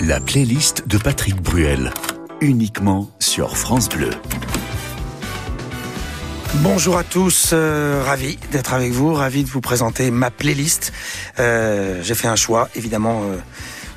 La playlist de Patrick Bruel, uniquement sur France Bleu. Bonjour à tous, euh, ravi d'être avec vous, ravi de vous présenter ma playlist. Euh, J'ai fait un choix, évidemment. Euh,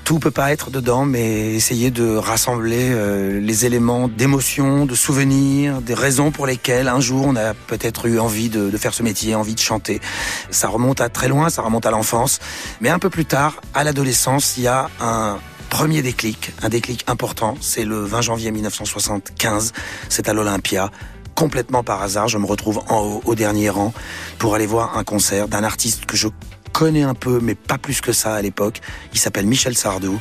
tout peut pas être dedans, mais essayer de rassembler les éléments d'émotion, de souvenirs, des raisons pour lesquelles un jour on a peut-être eu envie de, de, faire ce métier, envie de chanter. Ça remonte à très loin, ça remonte à l'enfance, mais un peu plus tard, à l'adolescence, il y a un premier déclic, un déclic important, c'est le 20 janvier 1975, c'est à l'Olympia complètement par hasard, je me retrouve en haut, au dernier rang, pour aller voir un concert d'un artiste que je connais un peu, mais pas plus que ça à l'époque. Il s'appelle Michel Sardou.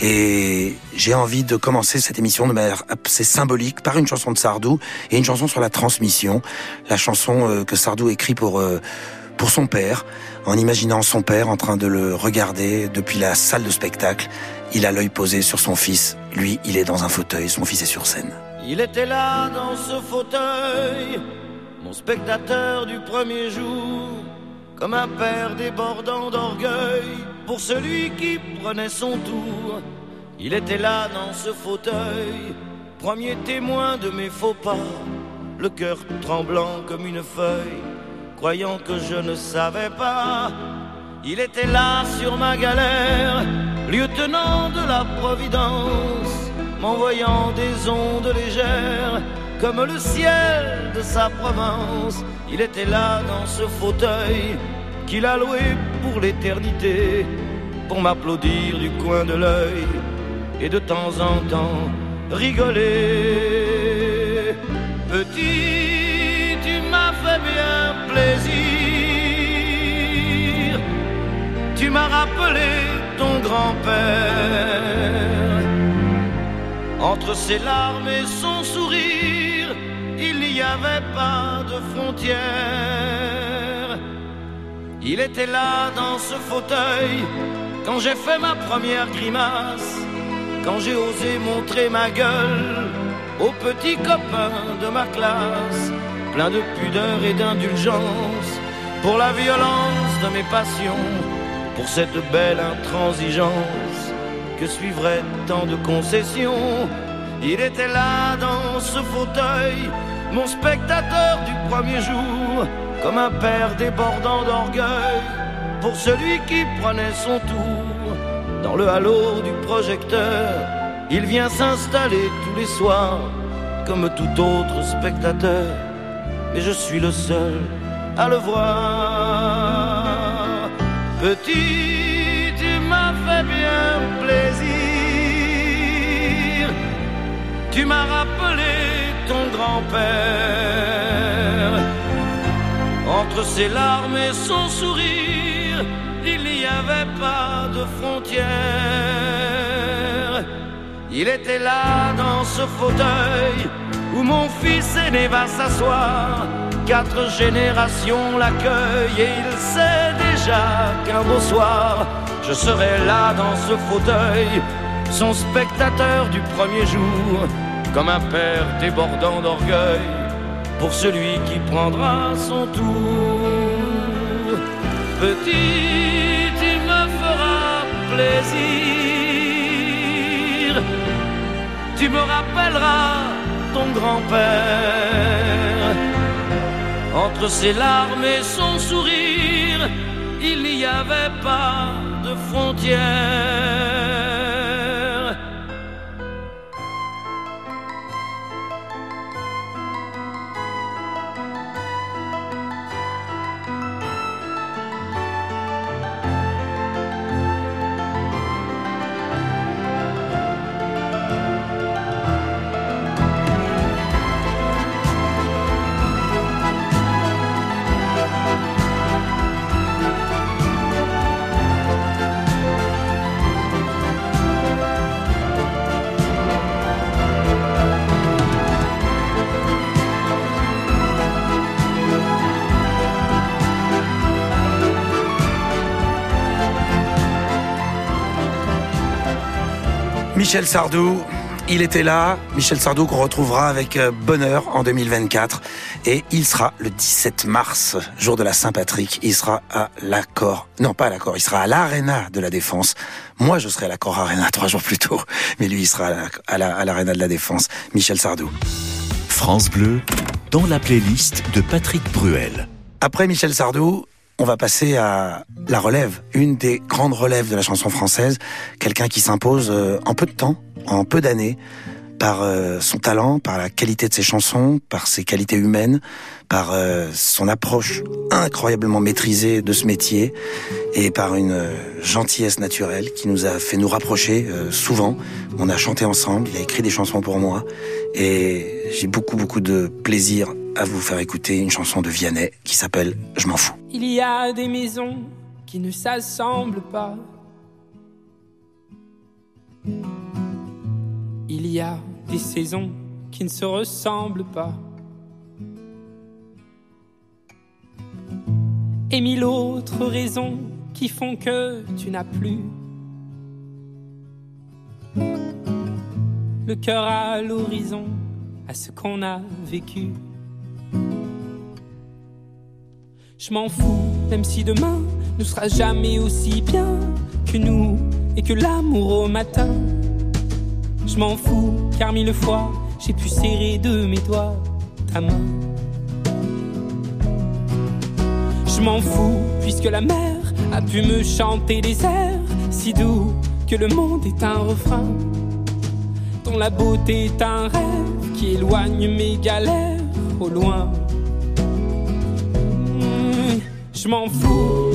Et j'ai envie de commencer cette émission de manière assez symbolique par une chanson de Sardou et une chanson sur la transmission. La chanson euh, que Sardou écrit pour, euh, pour son père, en imaginant son père en train de le regarder depuis la salle de spectacle. Il a l'œil posé sur son fils. Lui, il est dans un fauteuil. Son fils est sur scène. Il était là dans ce fauteuil, mon spectateur du premier jour, comme un père débordant d'orgueil pour celui qui prenait son tour. Il était là dans ce fauteuil, premier témoin de mes faux pas, le cœur tremblant comme une feuille, croyant que je ne savais pas. Il était là sur ma galère, lieutenant de la Providence m'envoyant des ondes légères comme le ciel de sa province. Il était là dans ce fauteuil qu'il a loué pour l'éternité, pour m'applaudir du coin de l'œil et de temps en temps rigoler. Petit, tu m'as fait bien plaisir, m'as rappelé ton grand-père entre ses larmes et son sourire, il n'y avait pas de frontières. Il était là dans ce fauteuil quand j'ai fait ma première grimace, quand j'ai osé montrer ma gueule aux petits copains de ma classe, plein de pudeur et d'indulgence pour la violence de mes passions, pour cette belle intransigeance que suivrait tant de concessions. Il était là dans ce fauteuil, mon spectateur du premier jour, comme un père débordant d'orgueil pour celui qui prenait son tour. Dans le halo du projecteur, il vient s'installer tous les soirs comme tout autre spectateur, mais je suis le seul à le voir. Petit, tu m'as fait bien plaisir. Tu m'as rappelé ton grand-père. Entre ses larmes et son sourire, il n'y avait pas de frontières. Il était là dans ce fauteuil où mon fils aîné va s'asseoir. Quatre générations l'accueillent et il sait déjà qu'un beau soir je serai là dans ce fauteuil, son spectateur du premier jour, comme un père débordant d'orgueil pour celui qui prendra son tour. Petit, tu me feras plaisir, tu me rappelleras ton grand-père. Entre ses larmes et son sourire, il n'y avait pas de frontières. Michel Sardou, Il était là, Michel Sardou qu'on retrouvera avec euh, bonheur en 2024 et il sera le 17 mars, jour de la Saint-Patrick, il sera à l'accord, non pas à l'accord, il sera à l'Arena de la Défense. Moi je serai à l'accord Arena trois jours plus tôt, mais lui il sera à l'Arena de la Défense, Michel Sardou. France Bleu, dans la playlist de Patrick Bruel. Après Michel Sardou, on va passer à la relève, une des grandes relèves de la chanson française, quelqu'un qui s'impose euh, en peu de temps, en peu d'années, par euh, son talent, par la qualité de ses chansons, par ses qualités humaines, par euh, son approche incroyablement maîtrisée de ce métier et par une gentillesse naturelle qui nous a fait nous rapprocher souvent. On a chanté ensemble, il a écrit des chansons pour moi et j'ai beaucoup beaucoup de plaisir à vous faire écouter une chanson de Vianney qui s'appelle Je m'en fous. Il y a des maisons qui ne s'assemblent pas. Il y a des saisons qui ne se ressemblent pas. Et mille autres raisons qui font que tu n'as plus le cœur à l'horizon, à ce qu'on a vécu. Je m'en fous, même si demain ne sera jamais aussi bien que nous et que l'amour au matin. Je m'en fous, car mille fois j'ai pu serrer de mes doigts ta main. Je m'en fous, puisque la mer a pu me chanter des airs si doux que le monde est un refrain, dont la beauté est un rêve qui éloigne mes galères au loin m'en fous.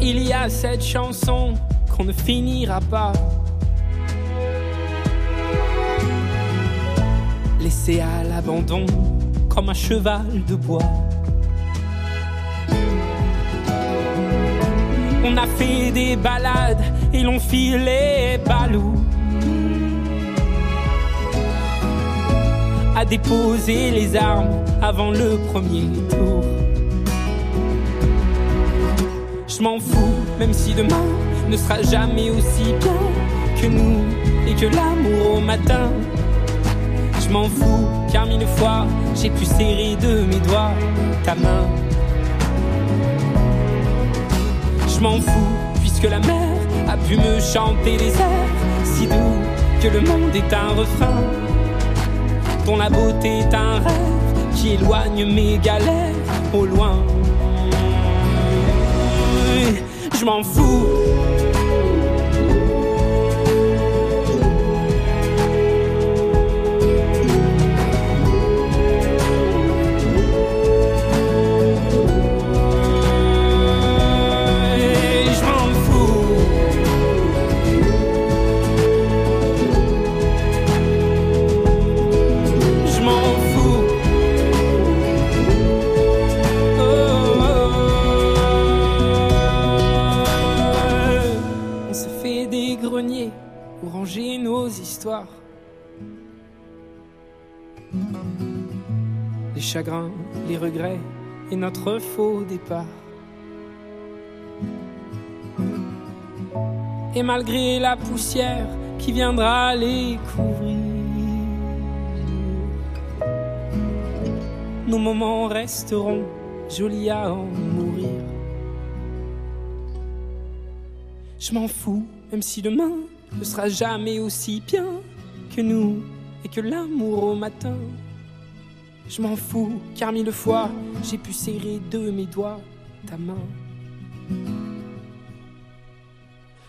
Il y a cette chanson qu'on ne finira pas. Laissé à l'abandon comme un cheval de bois. On a fait des balades et l'on filé balou. À déposer les armes avant le premier tour. Je m'en fous, même si demain ne sera jamais aussi bien que nous et que l'amour au matin. Je m'en fous, car mille fois j'ai pu serrer de mes doigts ta main je m'en fous, puisque la mer a pu me chanter des airs si doux que le monde est un refrain, dont la beauté est un rêve qui éloigne mes galères au loin. Je m'en fous. Notre faux départ. Et malgré la poussière qui viendra les couvrir, nos moments resteront jolis à en mourir. Je m'en fous, même si demain ne sera jamais aussi bien que nous et que l'amour au matin. Je m'en fous, car mille fois j'ai pu serrer de mes doigts ta main.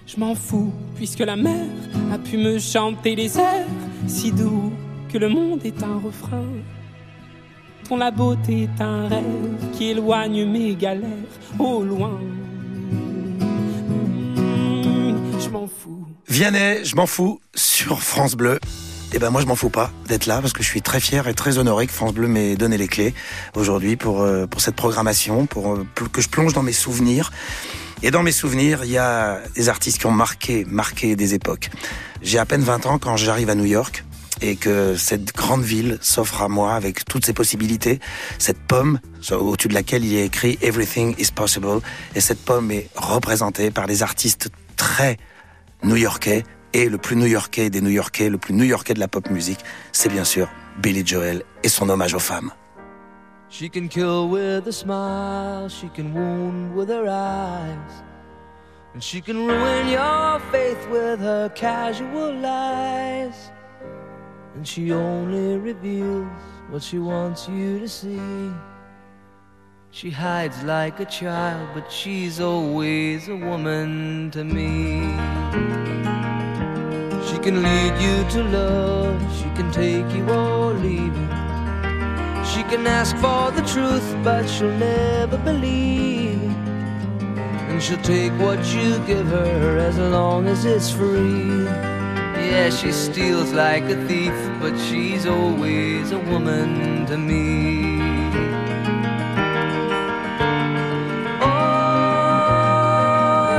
Je m'en fous, puisque la mer a pu me chanter des airs si doux que le monde est un refrain. Ton la beauté est un rêve qui éloigne mes galères au loin. Je m'en fous. Vianney, je m'en fous sur France Bleu. Eh ben moi je m'en fous pas d'être là parce que je suis très fier et très honoré que France Bleu m'ait donné les clés aujourd'hui pour euh, pour cette programmation, pour, euh, pour que je plonge dans mes souvenirs. Et dans mes souvenirs, il y a des artistes qui ont marqué marqué des époques. J'ai à peine 20 ans quand j'arrive à New York et que cette grande ville s'offre à moi avec toutes ses possibilités. Cette pomme au-dessus de laquelle il est écrit Everything is possible. Et cette pomme est représentée par des artistes très new-yorkais. Et le plus new-yorkais des new-yorkais, le plus new-yorkais de la pop musique, c'est bien sûr Billy Joel et son hommage aux femmes. She can kill with a smile, she can wound with her eyes. And she can ruin your faith with her casual lies. And she only reveals what she wants you to see. She hides like a child, but she's always a woman to me. Can lead you to love, she can take you or leave you. She can ask for the truth, but she'll never believe. And she'll take what you give her as long as it's free. Yeah, she steals like a thief, but she's always a woman to me. Oh,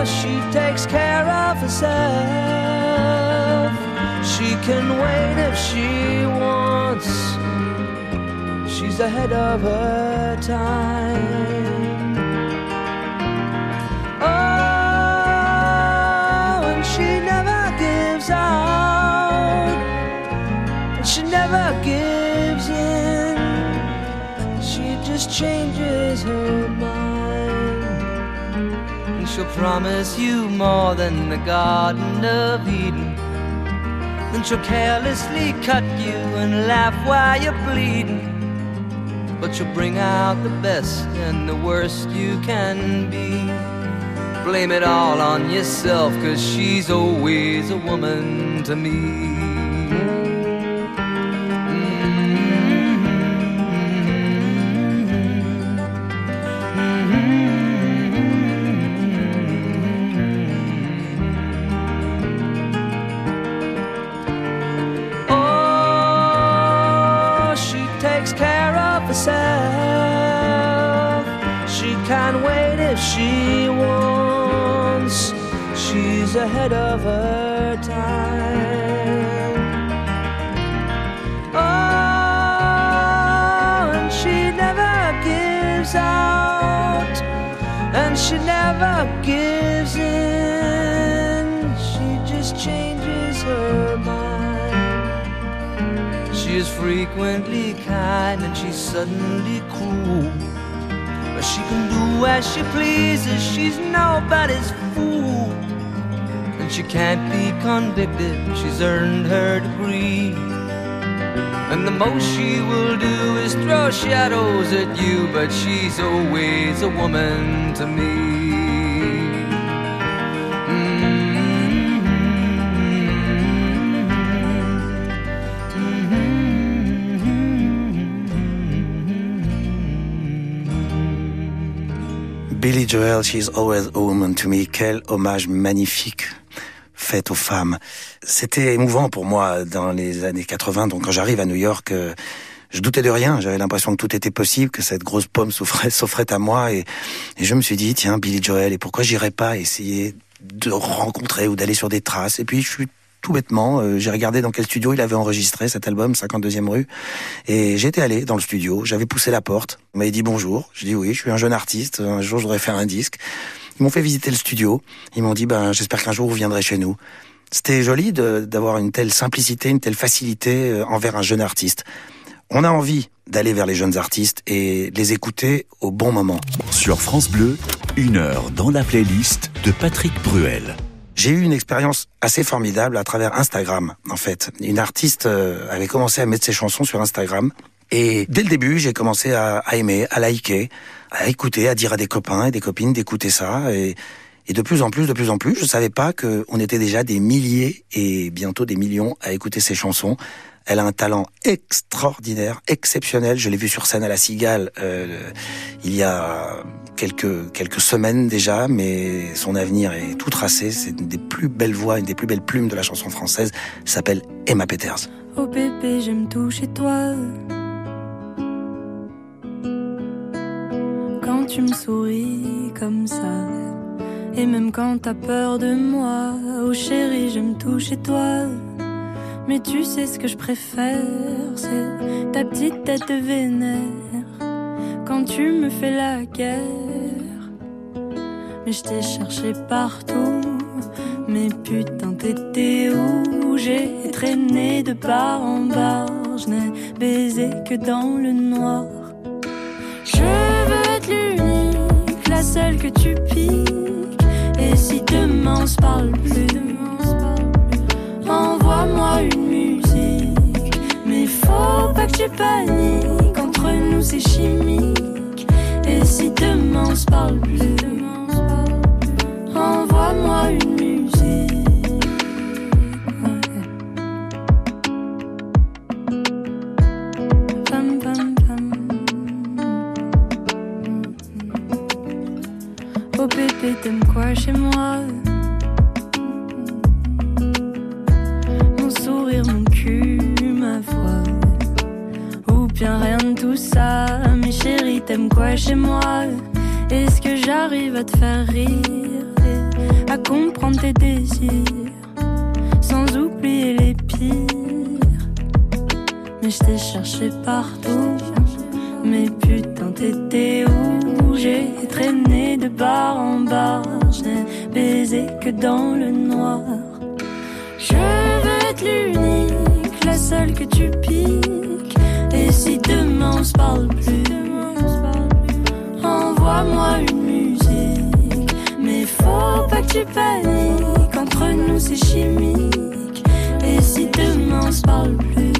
she takes care of herself. She can wait if she wants. She's ahead of her time. Oh, and she never gives out. And she never gives in. She just changes her mind. And she'll promise you more than the Garden of Eden. Then she'll carelessly cut you and laugh while you're bleeding. But she'll bring out the best and the worst you can be. Blame it all on yourself, cause she's always a woman to me. Ahead of her time. Oh, and she never gives out, and she never gives in. She just changes her mind. She is frequently kind and she's suddenly cruel. But she can do as she pleases, she's nobody's she can't be convicted, she's earned her degree. And the most she will do is throw shadows at you, but she's always a woman to me. Billy Joel, She's Always a Woman to Me. Quel hommage magnifique fait aux femmes. C'était émouvant pour moi dans les années 80. Donc quand j'arrive à New York, euh, je doutais de rien. J'avais l'impression que tout était possible, que cette grosse pomme s'offrait, à moi. Et, je me suis dit, tiens, Billy Joel, et pourquoi j'irais pas essayer de rencontrer ou d'aller sur des traces? Et puis je suis tout bêtement, euh, j'ai regardé dans quel studio il avait enregistré cet album, 52e rue, et j'étais allé dans le studio, j'avais poussé la porte, on m'avait dit bonjour, je dis oui, je suis un jeune artiste, un jour je voudrais faire un disque. Ils m'ont fait visiter le studio, ils m'ont dit ben j'espère qu'un jour vous viendrez chez nous. C'était joli d'avoir une telle simplicité, une telle facilité euh, envers un jeune artiste. On a envie d'aller vers les jeunes artistes et les écouter au bon moment. Sur France Bleu, une heure dans la playlist de Patrick Bruel. J'ai eu une expérience assez formidable à travers Instagram, en fait. Une artiste euh, avait commencé à mettre ses chansons sur Instagram. Et dès le début, j'ai commencé à, à, aimer, à liker, à écouter, à dire à des copains et des copines d'écouter ça. Et, et de plus en plus, de plus en plus, je savais pas qu'on était déjà des milliers et bientôt des millions à écouter ses chansons. Elle a un talent extraordinaire, exceptionnel. Je l'ai vue sur scène à la Cigale euh, il y a quelques quelques semaines déjà, mais son avenir est tout tracé. C'est une des plus belles voix, une des plus belles plumes de la chanson française. Elle s'appelle Emma Peters. Oh bébé, j'aime tout chez toi. Tu me souris comme ça, et même quand t'as peur de moi. Oh chérie, j'aime tout chez toi. Mais tu sais ce que je préfère, c'est ta petite tête vénère quand tu me fais la guerre. Mais je t'ai cherché partout, mais putain t'étais où? J'ai traîné de part en bar, je n'ai baisé que dans le noir. La seule que tu piques. Et si demain on se parle plus, envoie-moi une musique. Mais faut pas que tu paniques, entre nous c'est chimique. Et si demain on se parle plus, envoie-moi une musique. T'aimes quoi chez moi. Mon sourire, mon cul, ma voix Ou bien rien de tout ça Mes chéris, t'aimes quoi chez moi? Est-ce que j'arrive à te faire rire À comprendre tes désirs? Sans oublier les pires. Mais je t'ai cherché partout. Mais putain, t'étais où? J'ai traîné de bar en bar, je n'ai baisé que dans le noir. Je veux être l'unique, la seule que tu piques. Et si demain on se parle plus, envoie-moi une musique. Mais faut pas que tu paniques, entre nous c'est chimique. Et si demain on se parle plus,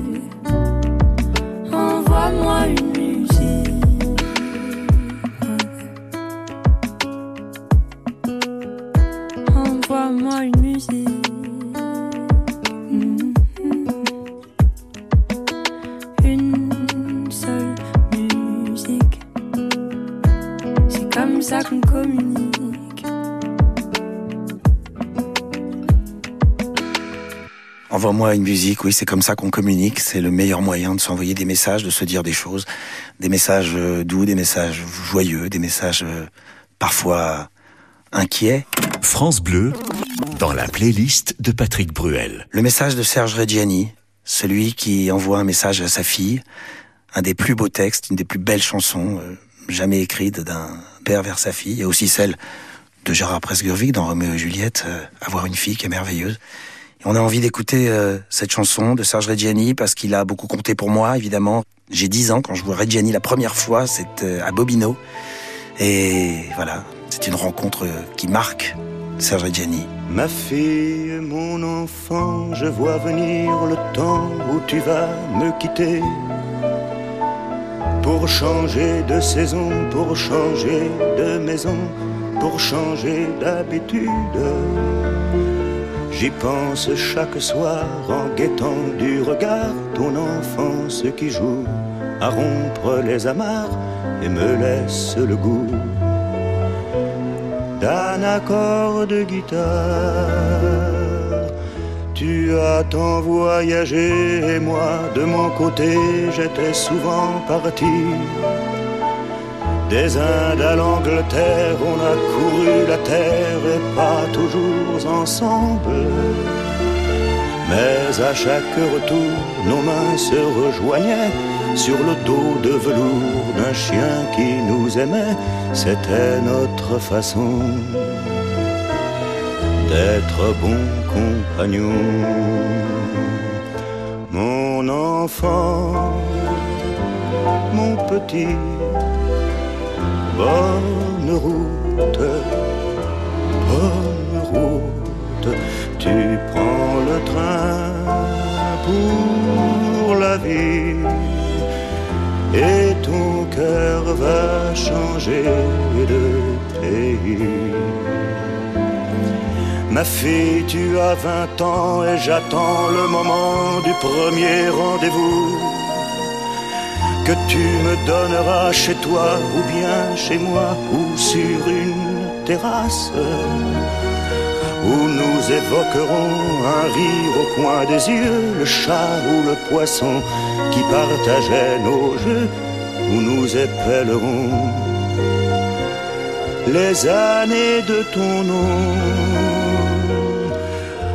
Envoie-moi une musique, oui, c'est comme ça qu'on communique. C'est le meilleur moyen de s'envoyer des messages, de se dire des choses. Des messages euh, doux, des messages joyeux, des messages euh, parfois inquiets. France Bleu, dans la playlist de Patrick Bruel. Le message de Serge Reggiani, celui qui envoie un message à sa fille, un des plus beaux textes, une des plus belles chansons euh, jamais écrites d'un père vers sa fille, et aussi celle de Gérard Presgurvic dans Roméo et Juliette, euh, Avoir une fille qui est merveilleuse. On a envie d'écouter euh, cette chanson de Serge Reggiani parce qu'il a beaucoup compté pour moi, évidemment. J'ai 10 ans quand je vois Reggiani la première fois, c'est euh, à Bobino. Et voilà, c'est une rencontre euh, qui marque Serge Reggiani. Ma fille, mon enfant, je vois venir le temps où tu vas me quitter. Pour changer de saison, pour changer de maison, pour changer d'habitude. J'y pense chaque soir en guettant du regard ton enfance qui joue à rompre les amarres et me laisse le goût d'un accord de guitare. Tu as tant voyagé et moi, de mon côté, j'étais souvent parti. Des Indes à l'Angleterre, on a couru la terre et pas toujours ensemble. Mais à chaque retour, nos mains se rejoignaient sur le dos de velours d'un chien qui nous aimait. C'était notre façon d'être bons compagnons. Mon enfant, mon petit, bonne route, bonne route. Tu prends le train pour la vie et ton cœur va changer de pays. Ma fille, tu as vingt ans et j'attends le moment du premier rendez-vous que tu me donneras chez toi ou bien chez moi ou sur une terrasse où nous évoquerons un rire au coin des yeux, le chat ou le poisson qui partageait nos jeux, où nous épellerons les années de ton nom.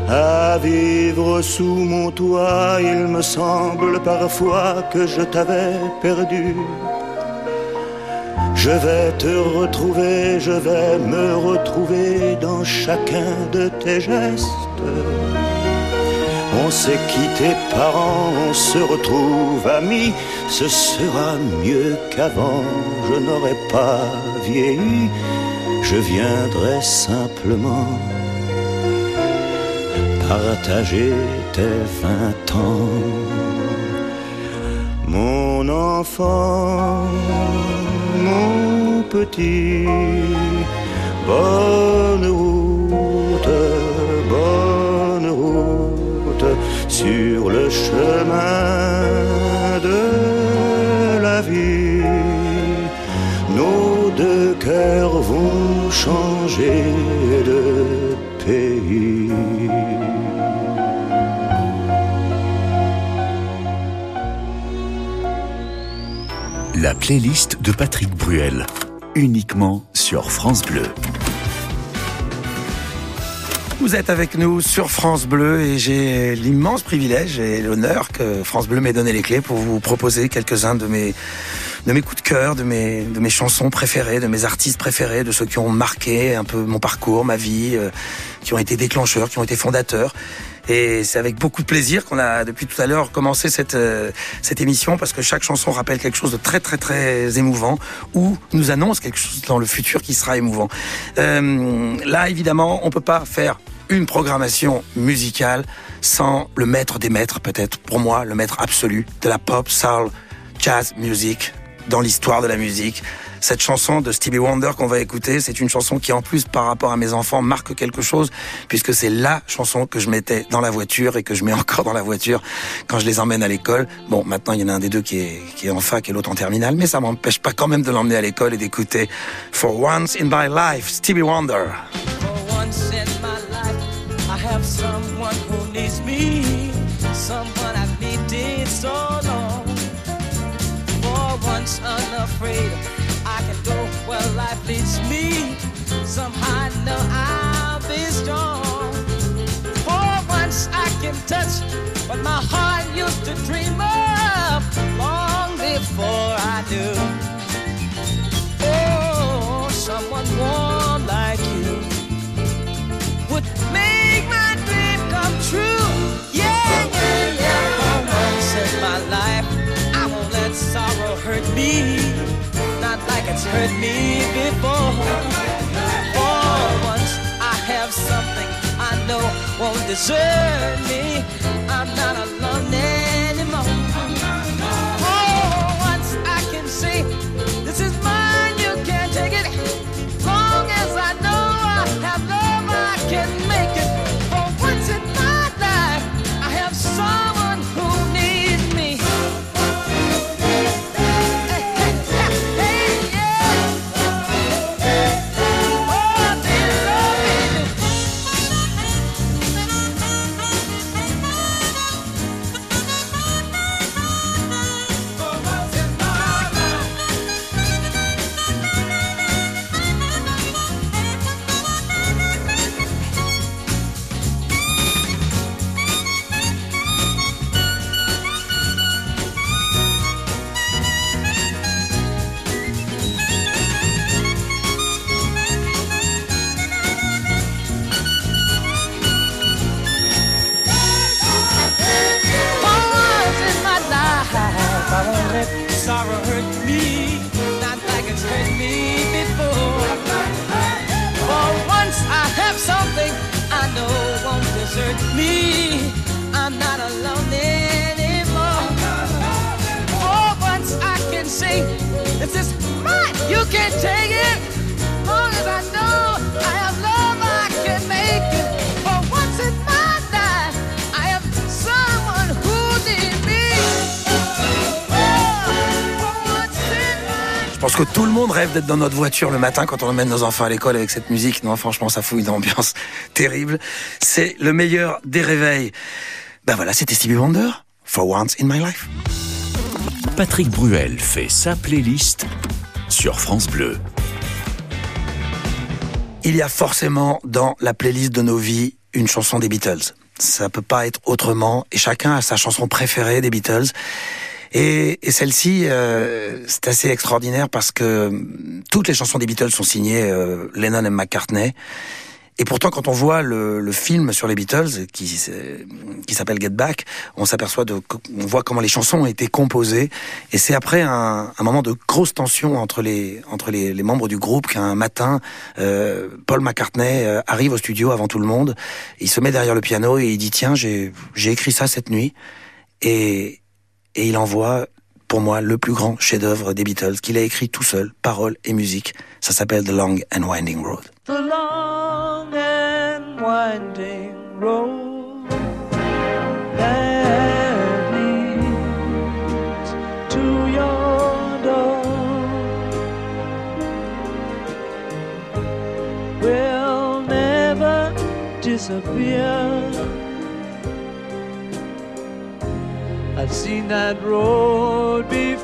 À vivre sous mon toit, il me semble parfois que je t'avais perdu. Je vais te retrouver, je vais me retrouver dans chacun de tes gestes. On s'est quitté parents, on se retrouve amis, ce sera mieux qu'avant, je n'aurai pas vieilli, je viendrai simplement partager tes vingt ans. Mon enfant, mon petit, bonne route, bonne route sur le chemin de la vie. Nos deux cœurs vont changer La playlist de Patrick Bruel, uniquement sur France Bleu. Vous êtes avec nous sur France Bleu et j'ai l'immense privilège et l'honneur que France Bleu m'ait donné les clés pour vous proposer quelques-uns de mes coups de cœur, de mes de mes chansons préférées, de mes artistes préférés, de ceux qui ont marqué un peu mon parcours, ma vie, euh, qui ont été déclencheurs, qui ont été fondateurs. Et c'est avec beaucoup de plaisir qu'on a depuis tout à l'heure commencé cette euh, cette émission parce que chaque chanson rappelle quelque chose de très très très émouvant ou nous annonce quelque chose dans le futur qui sera émouvant. Euh, là évidemment, on peut pas faire une programmation musicale sans le maître des maîtres peut-être pour moi le maître absolu de la pop, soul, jazz music dans l'histoire de la musique. Cette chanson de Stevie Wonder qu'on va écouter, c'est une chanson qui en plus par rapport à mes enfants marque quelque chose puisque c'est la chanson que je mettais dans la voiture et que je mets encore dans la voiture quand je les emmène à l'école. Bon, maintenant il y en a un des deux qui est, qui est en fac et l'autre en terminale, mais ça m'empêche pas quand même de l'emmener à l'école et d'écouter For Once in My Life, Stevie Wonder. Touch what my heart used to dream of long before I knew. Oh, someone warm like you would make my dream come true. Yeah, yeah, yeah. For once in my life, I won't let sorrow hurt me. Not like it's hurt me Won't desert me. I'm not alone. Eh? Me. I'm not alone anymore. For once I can you can't take it. Long as I know I have love, I can make it. Pense que tout le monde rêve d'être dans notre voiture le matin quand on emmène nos enfants à l'école avec cette musique. Non, franchement, ça fout une ambiance terrible. C'est le meilleur des réveils. Ben voilà, c'était Stevie Wonder. For once in my life. Patrick Bruel fait sa playlist sur France Bleu. Il y a forcément dans la playlist de nos vies une chanson des Beatles. Ça peut pas être autrement. Et chacun a sa chanson préférée des Beatles. Et, et celle-ci, euh, c'est assez extraordinaire parce que hum, toutes les chansons des Beatles sont signées euh, Lennon et McCartney. Et pourtant, quand on voit le, le film sur les Beatles, qui, qui s'appelle Get Back, on s'aperçoit de, on voit comment les chansons ont été composées. Et c'est après un, un, moment de grosse tension entre les, entre les membres du groupe qu'un matin, euh, Paul McCartney euh, arrive au studio avant tout le monde. Il se met derrière le piano et il dit tiens, j'ai, j'ai écrit ça cette nuit. Et, et il envoie pour moi le plus grand chef-d'œuvre des Beatles qu'il a écrit tout seul, paroles et musique. Ça s'appelle The Long and Winding Road. The long and winding road to your disappear. Seen that road before.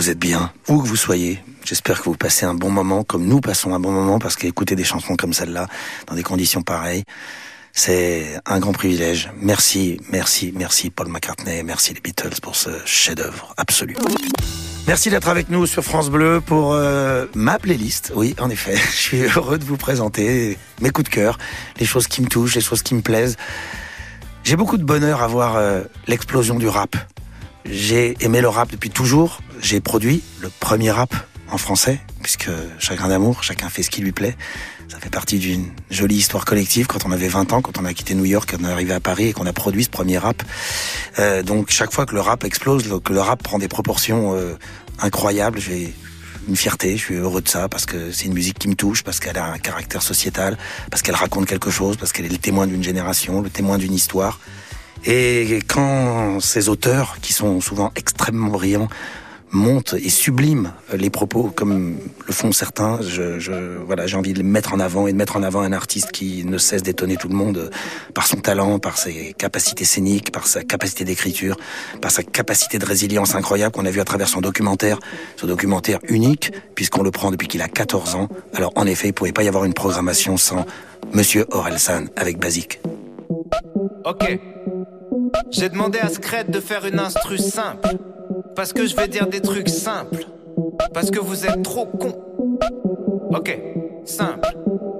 Vous êtes bien, où que vous soyez. J'espère que vous passez un bon moment, comme nous passons un bon moment, parce qu'écouter des chansons comme celle-là, dans des conditions pareilles, c'est un grand privilège. Merci, merci, merci Paul McCartney, merci les Beatles pour ce chef-d'œuvre absolu. Merci d'être avec nous sur France Bleu pour euh, ma playlist. Oui, en effet, je suis heureux de vous présenter mes coups de cœur, les choses qui me touchent, les choses qui me plaisent. J'ai beaucoup de bonheur à voir euh, l'explosion du rap. J'ai aimé le rap depuis toujours. J'ai produit le premier rap en français, puisque Chagrin d'amour, chacun fait ce qui lui plaît. Ça fait partie d'une jolie histoire collective quand on avait 20 ans, quand on a quitté New York, qu'on est arrivé à Paris et qu'on a produit ce premier rap. Euh, donc chaque fois que le rap explose, que le rap prend des proportions euh, incroyables, j'ai une fierté, je suis heureux de ça parce que c'est une musique qui me touche, parce qu'elle a un caractère sociétal, parce qu'elle raconte quelque chose, parce qu'elle est le témoin d'une génération, le témoin d'une histoire. Et quand ces auteurs, qui sont souvent extrêmement brillants, montent et subliment les propos comme le font certains, je, je voilà, j'ai envie de les mettre en avant et de mettre en avant un artiste qui ne cesse d'étonner tout le monde par son talent, par ses capacités scéniques, par sa capacité d'écriture, par sa capacité de résilience incroyable qu'on a vu à travers son documentaire, ce documentaire unique puisqu'on le prend depuis qu'il a 14 ans. Alors en effet, il pouvait pas y avoir une programmation sans Monsieur Orelsan avec Basique. Ok. J'ai demandé à Scred de faire une instru simple. Parce que je vais dire des trucs simples. Parce que vous êtes trop cons. Ok. Simple.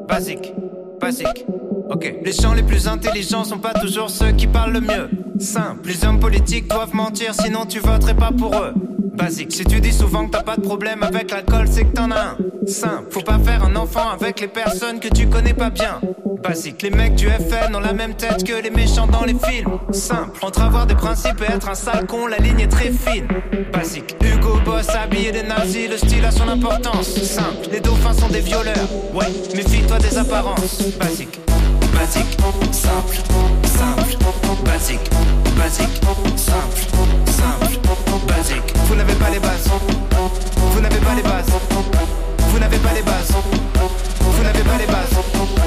Basique. Basique. Ok. Les gens les plus intelligents sont pas toujours ceux qui parlent le mieux. Simple. Les hommes politiques doivent mentir, sinon tu voterais pas pour eux. Basique. Si tu dis souvent que t'as pas de problème avec l'alcool, c'est que t'en as un. Simple. Faut pas faire un enfant avec les personnes que tu connais pas bien. Basique. Les mecs du FN ont la même tête que les méchants dans les films. Simple. Entre avoir des principes et être un sale con, la ligne est très fine. Basique. Hugo Boss habillé des nazis, le style a son importance. Simple. Les dauphins sont des violeurs. Ouais, méfie-toi des apparences. Basique. Basique. Simple. Simple. Basique. Basique. Simple. Simple. Basique. Vous n'avez pas les bases. Vous n'avez pas les bases. Vous n'avez pas les bases. Vous n'avez pas les bases.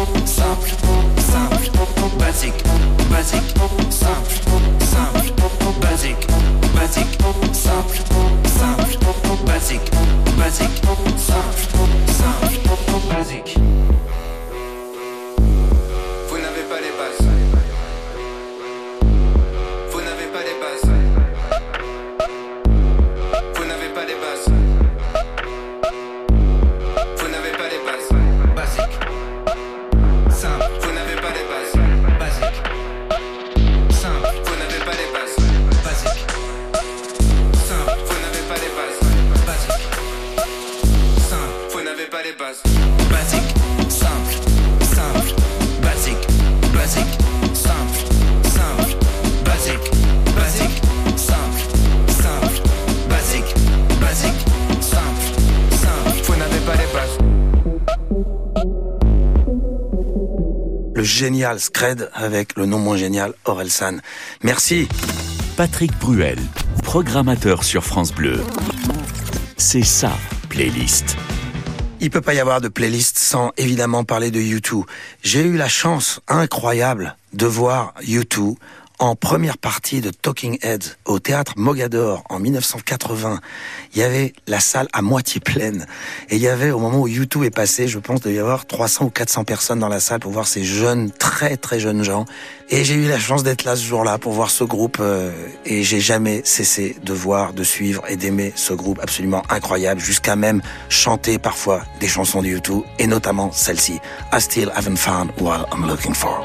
Simple, simple, basique, basique, avec le non moins génial Orelsan. Merci. Patrick Bruel, programmateur sur France Bleu. C'est ça, playlist. Il peut pas y avoir de playlist sans évidemment parler de U2. J'ai eu la chance incroyable de voir U2 en première partie de Talking Heads au théâtre Mogador en 1980. Il y avait la salle à moitié pleine et il y avait au moment où U2 est passé, je pense qu'il y avoir 300 ou 400 personnes dans la salle pour voir ces jeunes, très très jeunes gens. Et j'ai eu la chance d'être là ce jour-là pour voir ce groupe euh, et j'ai jamais cessé de voir, de suivre et d'aimer ce groupe absolument incroyable jusqu'à même chanter parfois des chansons de U2 et notamment celle-ci, I Still Haven't Found What I'm Looking For.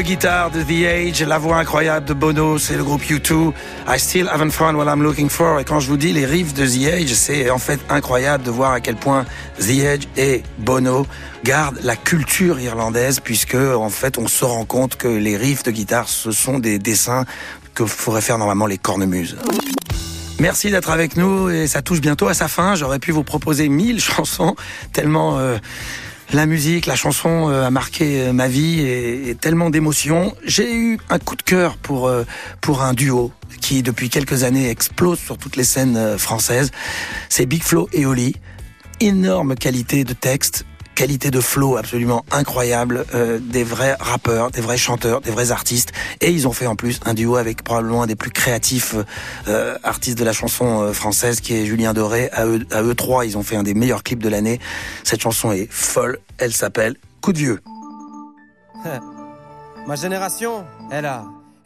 De guitare de The Age, la voix incroyable de Bono, c'est le groupe U2. I still haven't found what I'm looking for. Et quand je vous dis les riffs de The Age, c'est en fait incroyable de voir à quel point The Age et Bono gardent la culture irlandaise puisque en fait on se rend compte que les riffs de guitare ce sont des dessins que feraient faire normalement les cornemuses. Merci d'être avec nous et ça touche bientôt à sa fin. J'aurais pu vous proposer mille chansons tellement euh, la musique, la chanson euh, a marqué euh, ma vie et, tellement d'émotions. J'ai eu un coup de cœur pour euh, pour un duo qui depuis quelques années explose sur toutes les scènes françaises. C'est Big Flo et Oli. Énorme qualité de texte, qualité de flow absolument incroyable, euh, des vrais rappeurs, des vrais chanteurs, des vrais artistes. Et ils ont fait en plus un duo avec probablement un des plus créatifs euh, artistes de la chanson euh, française, qui est Julien Doré. À eux, eux trois, ils ont fait un des meilleurs clips de l'année. Cette chanson est folle. Elle s'appelle Coup de vieux. Ma génération, elle a,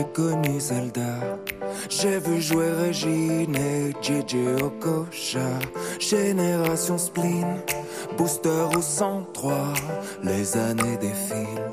j'ai connu Zelda. J'ai vu jouer Régine et JJ Okocha. Génération spleen, booster au 103. Les années défilent,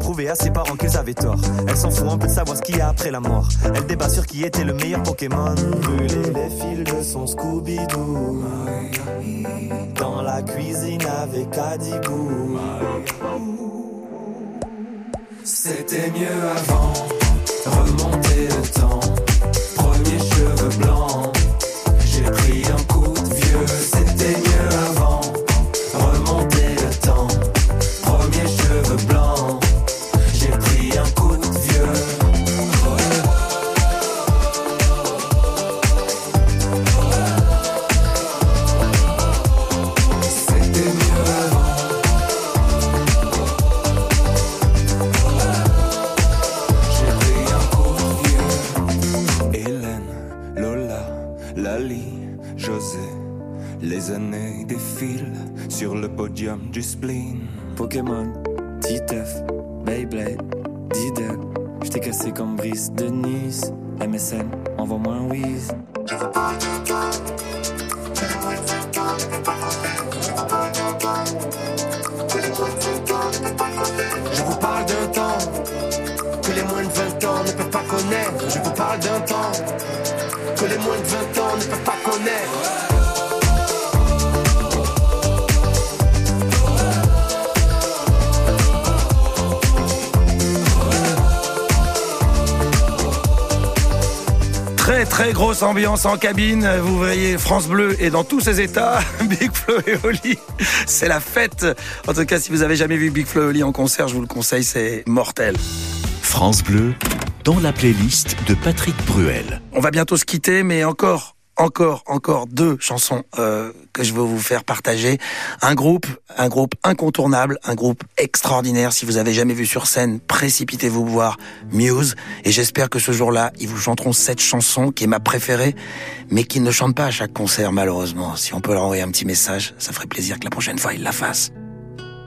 prouver à ses parents qu'ils avaient tort. Elle s'en fout un peu de savoir ce qu'il y a après la mort. Elle débat sur qui était le meilleur Pokémon. Brûler les fils de son Scooby-Doo. Dans la cuisine avec Adibou. C'était mieux avant, remonter le temps. Premier cheveux blancs, j'ai pris un coup de vieux. Du spleen. Pokémon, Titeuf, Beyblade, Diddle. J't'ai cassé comme Brice de Nice. MSN, envoie-moi un whiz. Je vous parle d'un temps que les moins de 20 ans ne peuvent pas connaître. Je vous parle d'un temps que les moins de 20 ans ne peuvent pas connaître. Très grosse ambiance en cabine. Vous voyez France Bleu et dans tous ses états, Big Flo et Oli. C'est la fête. En tout cas, si vous avez jamais vu Big Flo et Oli en concert, je vous le conseille, c'est mortel. France Bleu, dans la playlist de Patrick Bruel. On va bientôt se quitter, mais encore encore, encore deux chansons euh, que je veux vous faire partager. Un groupe, un groupe incontournable, un groupe extraordinaire. Si vous avez jamais vu sur scène, précipitez-vous voir Muse. Et j'espère que ce jour-là, ils vous chanteront cette chanson qui est ma préférée, mais qu'ils ne chantent pas à chaque concert, malheureusement. Si on peut leur envoyer un petit message, ça ferait plaisir que la prochaine fois ils la fassent.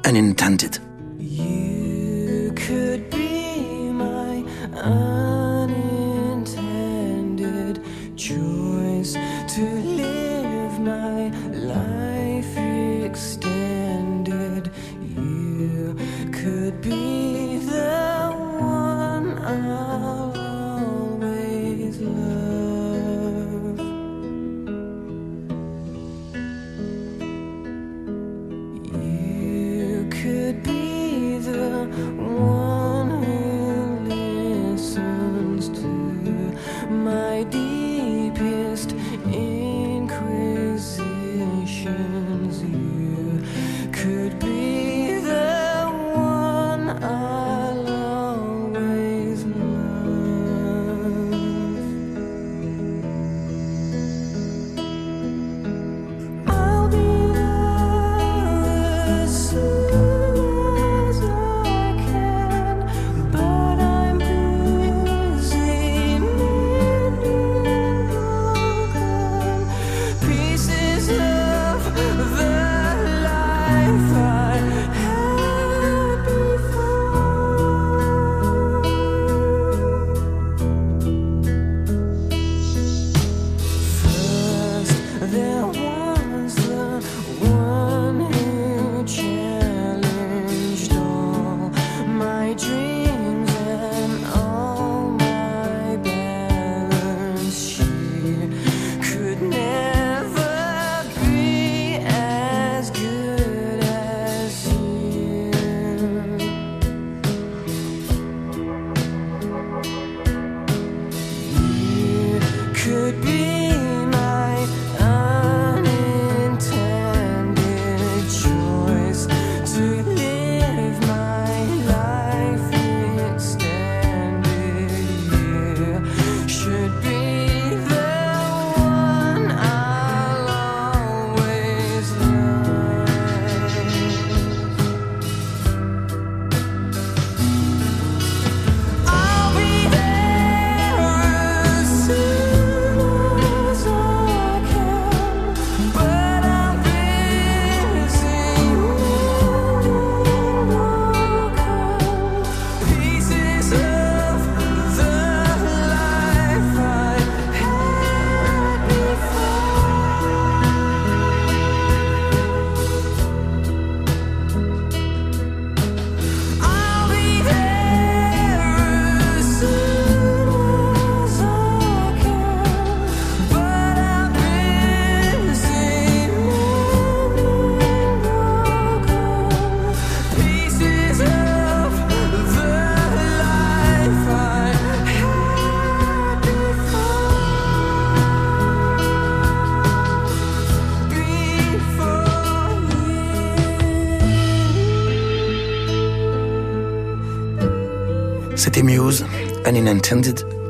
Unintended. You could be my unintended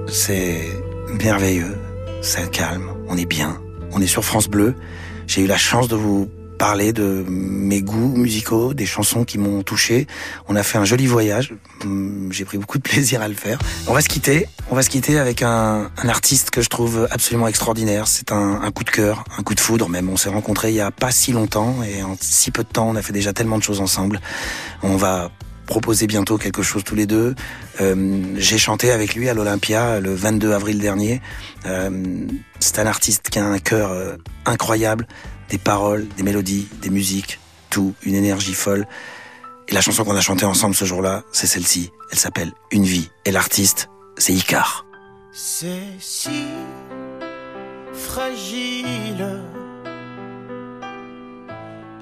C'est merveilleux, c'est calme, on est bien, on est sur France Bleu. J'ai eu la chance de vous parler de mes goûts musicaux, des chansons qui m'ont touché. On a fait un joli voyage. Hum, J'ai pris beaucoup de plaisir à le faire. On va se quitter. On va se quitter avec un, artiste que je trouve absolument extraordinaire. C'est un, un coup de cœur, un coup de foudre même. On s'est rencontrés il y a pas si longtemps et en si peu de temps, on a fait déjà tellement de choses ensemble. On va proposer bientôt quelque chose tous les deux. Euh, J'ai chanté avec lui à l'Olympia le 22 avril dernier. Euh, C'est un artiste qui a un cœur euh, incroyable, des paroles, des mélodies, des musiques, tout, une énergie folle. Et la chanson qu'on a chantée ensemble ce jour-là, c'est celle-ci. Elle s'appelle Une vie. Et l'artiste, c'est Icar. C'est si fragile.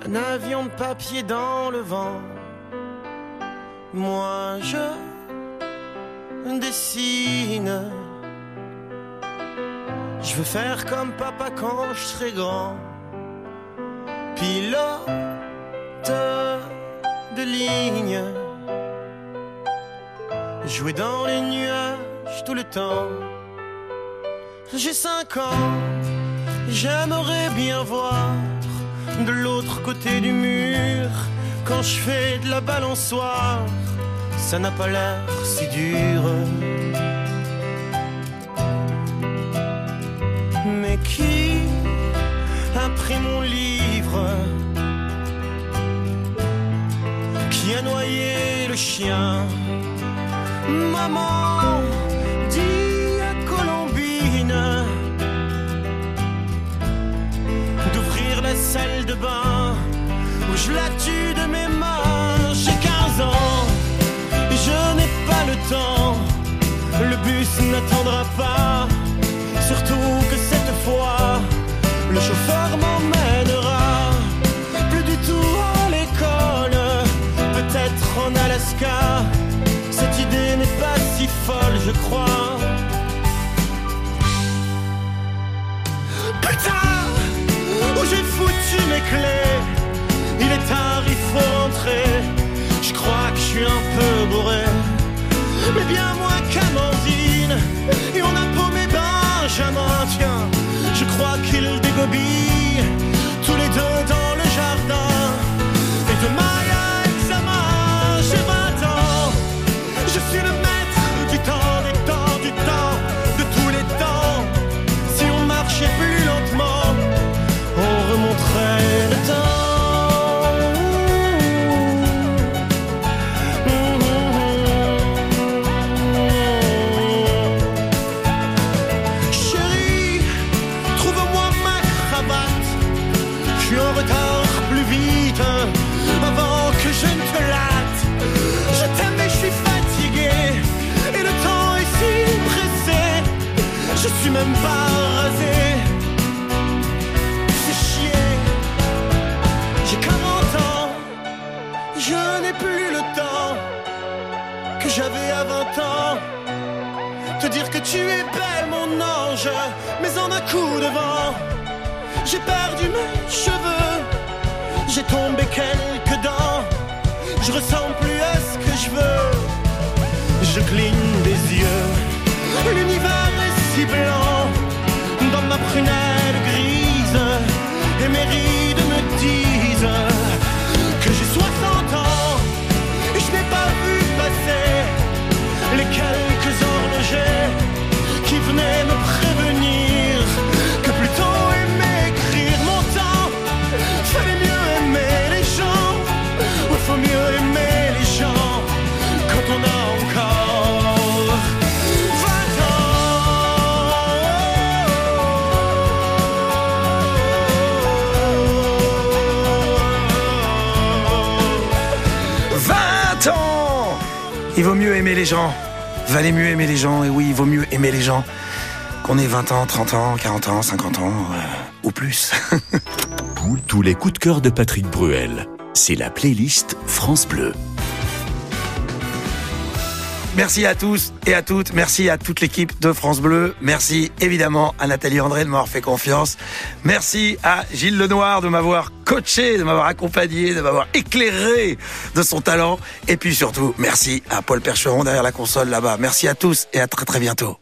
Un avion de papier dans le vent. Moi je dessine. Je veux faire comme papa quand je serai grand. Pilote de ligne. Jouer dans les nuages tout le temps. J'ai cinq ans J'aimerais bien voir de l'autre côté du mur quand je fais de la balançoire. Ça n'a pas l'air si dur. Mais qui a pris mon livre? Qui a noyé le chien? Maman dit à Colombine d'ouvrir la salle de bain je la tue de mes mains. J'ai 15 ans, je n'ai pas le temps, le bus n'attendra pas. Surtout que j'avais à 20 ans. Te dire que tu es belle, mon ange, mais en un coup de vent, j'ai perdu mes cheveux, j'ai tombé quelques dents, je ressemble plus à ce que je veux. Je cligne des yeux, l'univers est si blanc, dans ma prunelle qui venaient me prévenir que plutôt aimer écrire mon temps, fallait mieux aimer les gens, ou faut mieux aimer les gens quand on a encore 20 ans Il vaut mieux aimer les gens. Valait mieux aimer les gens, et oui, il vaut mieux aimer les gens. Qu'on ait 20 ans, 30 ans, 40 ans, 50 ans, euh, ou plus. Tous les coups de cœur de Patrick Bruel. C'est la playlist France Bleu. Merci à tous et à toutes. Merci à toute l'équipe de France Bleu. Merci évidemment à Nathalie André de m'avoir fait confiance. Merci à Gilles Lenoir de m'avoir coaché, de m'avoir accompagné, de m'avoir éclairé de son talent. Et puis surtout, merci à Paul Percheron derrière la console là-bas. Merci à tous et à très très bientôt.